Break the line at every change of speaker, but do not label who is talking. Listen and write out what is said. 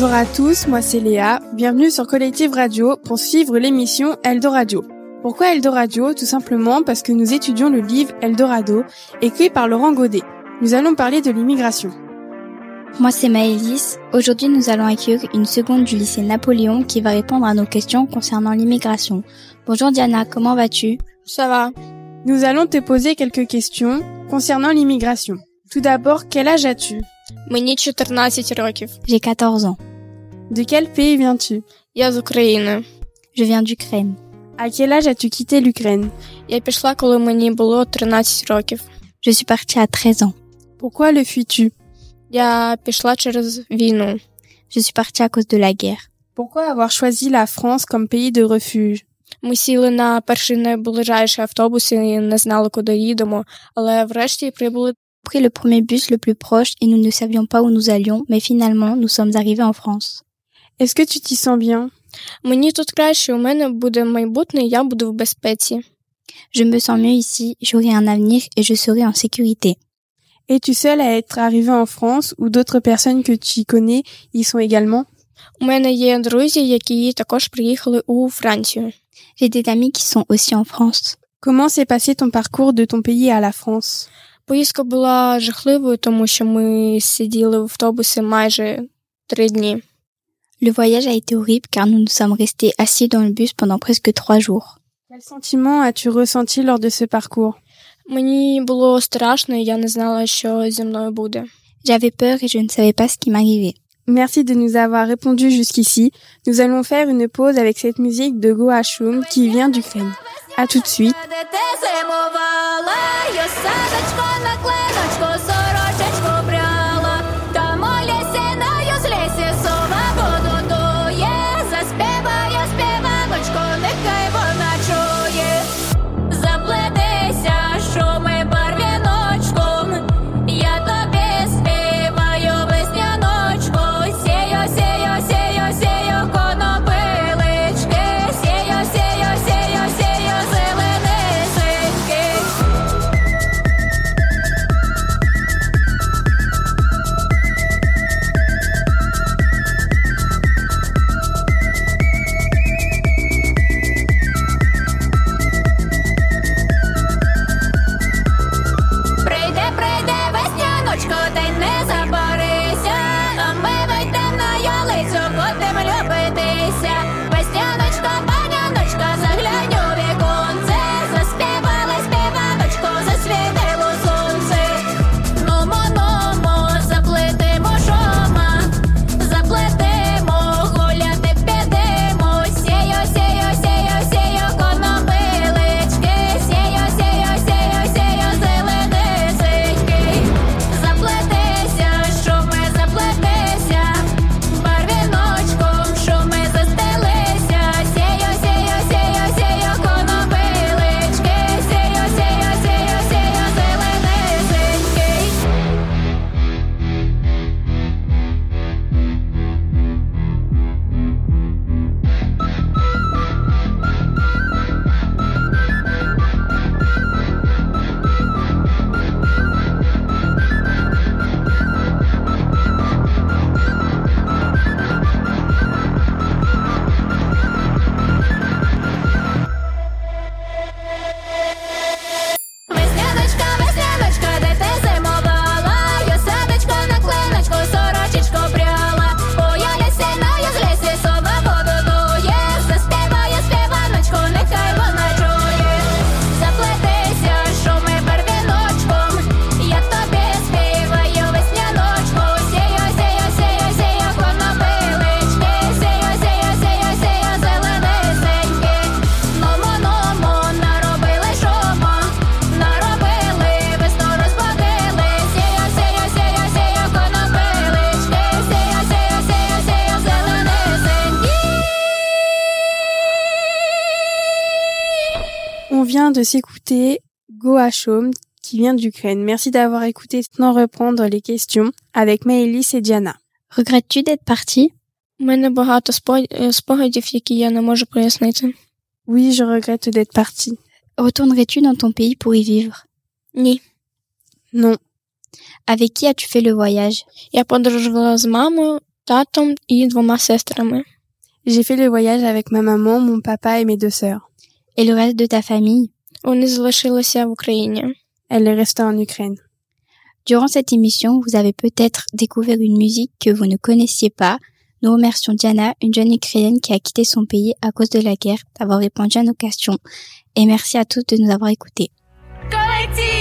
Bonjour à tous, moi c'est Léa. Bienvenue sur Collective Radio pour suivre l'émission Eldoradio. Pourquoi Eldoradio Tout simplement parce que nous étudions le livre Eldorado, écrit par Laurent Godet. Nous allons parler de l'immigration.
Moi c'est Maëlys. Aujourd'hui nous allons accueillir une seconde du lycée Napoléon qui va répondre à nos questions concernant l'immigration. Bonjour Diana, comment vas-tu?
Ça va.
Nous allons te poser quelques questions concernant l'immigration. Tout d'abord, quel âge as-tu?
J'ai 14 ans.
De quel pays viens-tu
Я з України.
Je viens d'Ukraine.
À quel âge as-tu quitté l'Ukraine
Я пішла, коли мені було 13 років.
Je suis partie à 13 ans.
Pourquoi le fuis-tu
Я пішла через війну.
Je suis partie à cause de la guerre.
Pourquoi avoir choisi la France comme pays de refuge
Ми сіли на перший найближайший автобус і не знали, куди їдемо, але врешті прибули.
pris le premier bus le plus proche et nous ne savions pas où nous allions, mais finalement nous sommes arrivés en France.
Est-ce que tu t'y sens bien
Мені тут краще, у мене буде майбутнє, я буду в безпеці.
Je me sens mieux ici, j'aurai un avenir et je serai en sécurité.
Es-tu seul à être arrivé en France ou d'autres personnes que tu connais y sont également
У мене є друзі, які також приїхали у Францію.
J'ai des amis qui sont aussi en France.
Comment s'est passé ton parcours de ton pays à la France
Поїздка була жахливою, тому що ми сиділи в автобусі майже три дні.
Le voyage a été horrible car nous nous sommes restés assis dans le bus pendant presque trois jours.
Quel sentiment as-tu ressenti lors de ce parcours?
J'avais peur et je ne savais pas ce qui m'arrivait.
Merci de nous avoir répondu jusqu'ici. Nous allons faire une pause avec cette musique de Goashum qui vient d'Ukraine. À tout de suite. vient de s'écouter Go qui vient d'Ukraine. Merci d'avoir écouté. Maintenant, reprendre les questions avec Maëlys et Diana.
Regrettes-tu d'être partie?
Э,
oui, je regrette d'être partie.
Retournerais-tu dans ton pays pour y vivre?
Ni.
Non.
Avec qui as-tu fait le voyage?
J'ai fait le voyage avec ma maman, mon papa et mes deux sœurs.
Et le reste de ta famille
Вони залишилися в Україні.
Elle est restée en Ukraine.
Durant cette émission, vous avez peut-être découvert une musique que vous ne connaissiez pas. Nous remercions Diana, une jeune Ukrainienne qui a quitté son pays à cause de la guerre, d'avoir répondu à nos questions. Et merci à tous de nous avoir écoutés.
Колектив